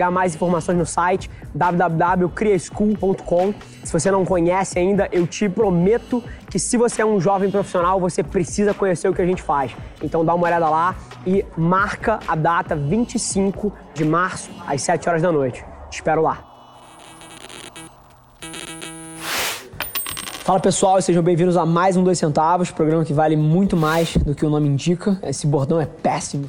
pegar mais informações no site www.criaschool.com. Se você não conhece ainda, eu te prometo que se você é um jovem profissional, você precisa conhecer o que a gente faz. Então dá uma olhada lá e marca a data 25 de março às 7 horas da noite. Te espero lá. Fala pessoal, sejam bem-vindos a mais um Dois Centavos, programa que vale muito mais do que o nome indica. Esse bordão é péssimo.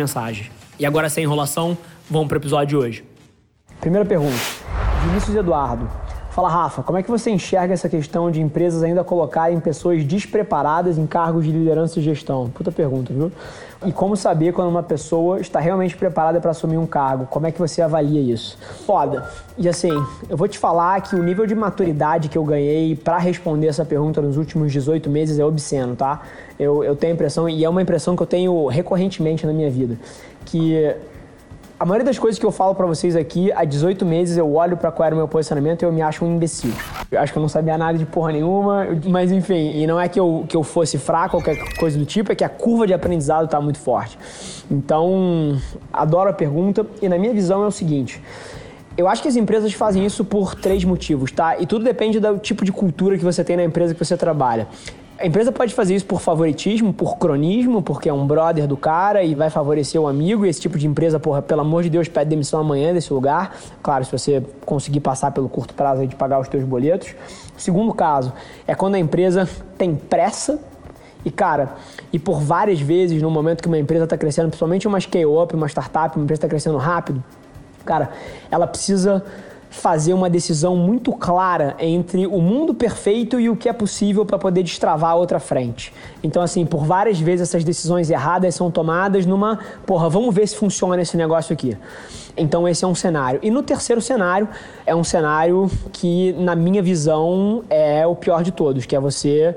mensagens. E agora, sem enrolação, vamos para o episódio de hoje. Primeira pergunta. Vinícius Eduardo. Fala, Rafa, como é que você enxerga essa questão de empresas ainda colocarem pessoas despreparadas em cargos de liderança e gestão? Puta pergunta, viu? E como saber quando uma pessoa está realmente preparada para assumir um cargo? Como é que você avalia isso? Foda. E assim, eu vou te falar que o nível de maturidade que eu ganhei para responder essa pergunta nos últimos 18 meses é obsceno, tá? Eu, eu tenho a impressão, e é uma impressão que eu tenho recorrentemente na minha vida, que a maioria das coisas que eu falo para vocês aqui, há 18 meses eu olho para qual era o meu posicionamento e eu me acho um imbecil. Eu acho que eu não sabia nada de porra nenhuma, mas enfim, e não é que eu, que eu fosse fraco ou qualquer coisa do tipo, é que a curva de aprendizado tá muito forte. Então, adoro a pergunta e na minha visão é o seguinte. Eu acho que as empresas fazem isso por três motivos, tá? E tudo depende do tipo de cultura que você tem na empresa que você trabalha. A empresa pode fazer isso por favoritismo, por cronismo, porque é um brother do cara e vai favorecer o amigo. E esse tipo de empresa, porra, pelo amor de Deus, pede demissão amanhã desse lugar. Claro, se você conseguir passar pelo curto prazo de pagar os teus boletos. O segundo caso é quando a empresa tem pressa e, cara, e por várias vezes, no momento que uma empresa está crescendo, principalmente uma scale-up, uma startup, uma empresa está crescendo rápido, cara, ela precisa fazer uma decisão muito clara entre o mundo perfeito e o que é possível para poder destravar a outra frente. Então, assim, por várias vezes essas decisões erradas são tomadas numa, porra, vamos ver se funciona esse negócio aqui. Então, esse é um cenário. E no terceiro cenário, é um cenário que, na minha visão, é o pior de todos, que é você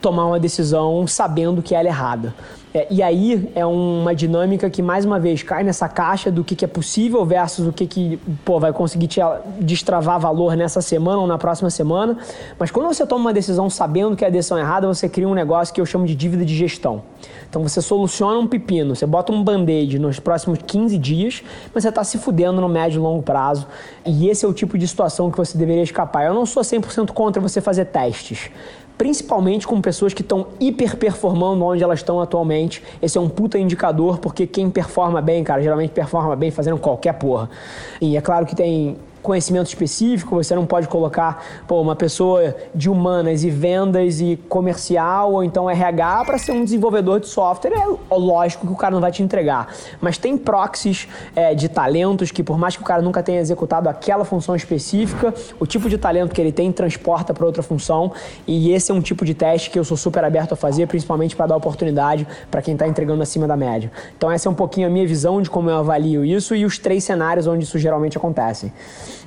tomar uma decisão sabendo que ela é errada. É, e aí é uma dinâmica que, mais uma vez, cai nessa caixa do que, que é possível versus o que, que pô, vai conseguir te destravar valor nessa semana ou na próxima semana. Mas quando você toma uma decisão sabendo que é a decisão errada, você cria um negócio que eu chamo de dívida de gestão. Então você soluciona um pepino, você bota um band-aid nos próximos 15 dias, mas você está se fudendo no médio e longo prazo. E esse é o tipo de situação que você deveria escapar. Eu não sou 100% contra você fazer testes principalmente com pessoas que estão hiper performando onde elas estão atualmente. Esse é um puta indicador, porque quem performa bem, cara, geralmente performa bem fazendo qualquer porra. E é claro que tem conhecimento específico, você não pode colocar pô, uma pessoa de humanas e vendas e comercial ou então RH para ser um desenvolvedor de software. É lógico que o cara não vai te entregar. Mas tem proxies é, de talentos que, por mais que o cara nunca tenha executado aquela função específica, o tipo de talento que ele tem transporta para outra função. E esse é um tipo de teste que eu sou super aberto a fazer, principalmente para dar oportunidade para quem está entregando acima da média. Então, essa é um pouquinho a minha visão de como eu avalio isso e os três cenários onde isso geralmente acontece.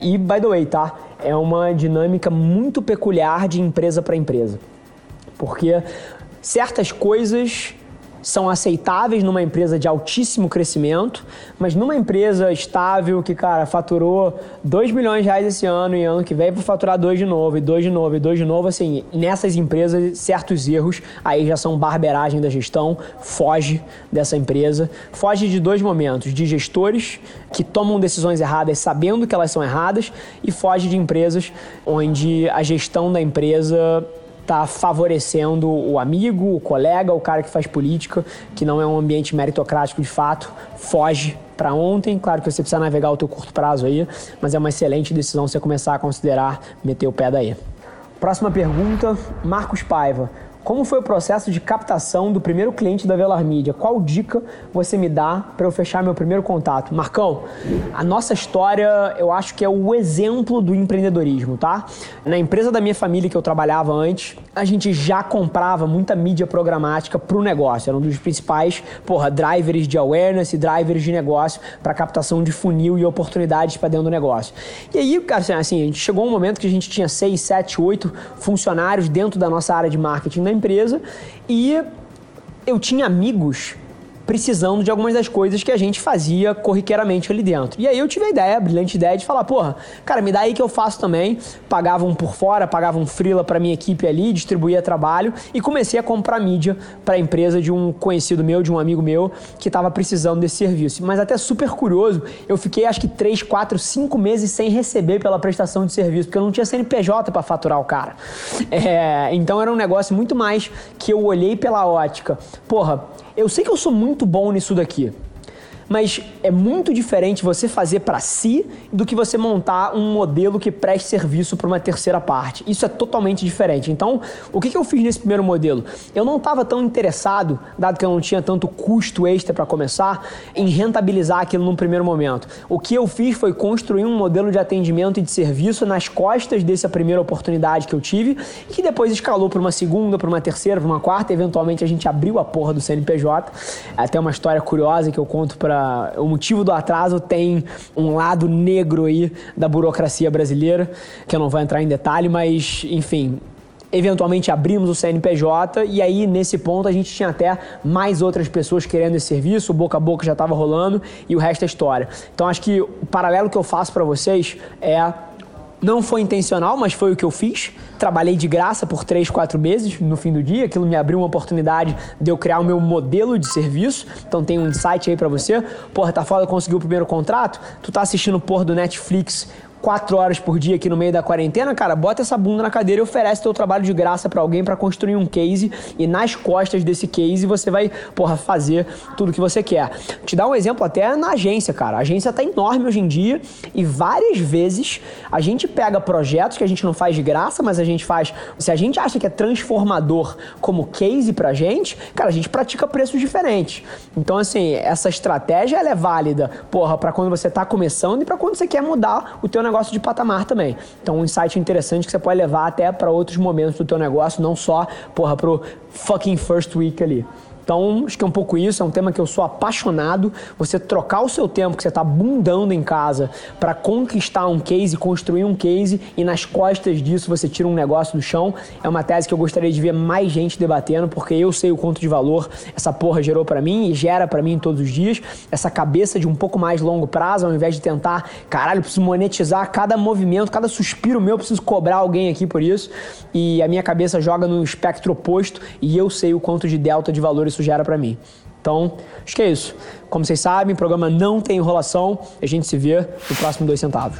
E, by the way, tá? É uma dinâmica muito peculiar de empresa para empresa. Porque certas coisas são aceitáveis numa empresa de altíssimo crescimento, mas numa empresa estável que, cara, faturou 2 milhões de reais esse ano e ano que vem vai faturar 2 de novo, e 2 de novo, e 2 de novo, assim, nessas empresas, certos erros aí já são barberagem da gestão, foge dessa empresa, foge de dois momentos, de gestores que tomam decisões erradas sabendo que elas são erradas e foge de empresas onde a gestão da empresa tá favorecendo o amigo, o colega, o cara que faz política, que não é um ambiente meritocrático de fato, foge para ontem. Claro que você precisa navegar o teu curto prazo aí, mas é uma excelente decisão você começar a considerar meter o pé daí. Próxima pergunta, Marcos Paiva. Como foi o processo de captação do primeiro cliente da Velar Mídia? Qual dica você me dá para eu fechar meu primeiro contato? Marcão, a nossa história eu acho que é o exemplo do empreendedorismo, tá? Na empresa da minha família que eu trabalhava antes, a gente já comprava muita mídia programática para o negócio. Era um dos principais, porra, drivers de awareness e drivers de negócio para captação de funil e oportunidades para dentro do negócio. E aí, assim, a gente chegou um momento que a gente tinha 6, 7, 8 funcionários dentro da nossa área de marketing empresa. E eu tinha amigos precisando de algumas das coisas que a gente fazia corriqueiramente ali dentro. E aí eu tive a ideia, a brilhante ideia de falar, porra, cara, me dá aí que eu faço também. Pagava um por fora, pagava um freela para minha equipe ali, distribuía trabalho e comecei a comprar mídia para a empresa de um conhecido meu, de um amigo meu que estava precisando desse serviço. Mas até super curioso, eu fiquei acho que 3, 4, 5 meses sem receber pela prestação de serviço, porque eu não tinha CNPJ para faturar o cara. É, então era um negócio muito mais que eu olhei pela ótica. Porra, eu sei que eu sou muito bom nisso daqui mas é muito diferente você fazer para si do que você montar um modelo que preste serviço para uma terceira parte. Isso é totalmente diferente. Então, o que, que eu fiz nesse primeiro modelo? Eu não estava tão interessado, dado que eu não tinha tanto custo extra para começar, em rentabilizar aquilo num primeiro momento. O que eu fiz foi construir um modelo de atendimento e de serviço nas costas dessa primeira oportunidade que eu tive e que depois escalou para uma segunda, para uma terceira, para uma quarta. Eventualmente a gente abriu a porra do CNPJ. Até uma história curiosa que eu conto para o motivo do atraso tem um lado negro aí da burocracia brasileira, que eu não vou entrar em detalhe, mas enfim, eventualmente abrimos o CNPJ e aí nesse ponto a gente tinha até mais outras pessoas querendo esse serviço, boca a boca já estava rolando e o resto é história. Então acho que o paralelo que eu faço para vocês é não foi intencional, mas foi o que eu fiz. Trabalhei de graça por 3, 4 meses no fim do dia. Aquilo me abriu uma oportunidade de eu criar o meu modelo de serviço. Então tem um insight aí para você. Porra, tá foda, conseguiu o primeiro contrato? Tu tá assistindo porra do Netflix quatro horas por dia aqui no meio da quarentena, cara, bota essa bunda na cadeira e oferece teu trabalho de graça para alguém para construir um case e nas costas desse case você vai, porra, fazer tudo que você quer. Te dar um exemplo até na agência, cara. A agência tá enorme hoje em dia e várias vezes a gente pega projetos que a gente não faz de graça, mas a gente faz. Se a gente acha que é transformador como case pra gente, cara, a gente pratica preços diferentes. Então, assim, essa estratégia ela é válida, porra, para quando você tá começando e para quando você quer mudar o teu negócio negócio de patamar também. Então, um insight interessante que você pode levar até para outros momentos do teu negócio, não só, porra, pro fucking first week ali. Então, acho que é um pouco isso, é um tema que eu sou apaixonado. Você trocar o seu tempo que você está bundando em casa para conquistar um case, construir um case e nas costas disso você tira um negócio do chão, é uma tese que eu gostaria de ver mais gente debatendo, porque eu sei o quanto de valor essa porra gerou para mim e gera para mim todos os dias. Essa cabeça de um pouco mais longo prazo, ao invés de tentar, caralho, preciso monetizar cada movimento, cada suspiro meu, eu preciso cobrar alguém aqui por isso. E a minha cabeça joga no espectro oposto e eu sei o quanto de delta de valor isso gera para mim. Então, acho que é isso. Como vocês sabem, o programa não tem enrolação. A gente se vê no próximo Dois Centavos.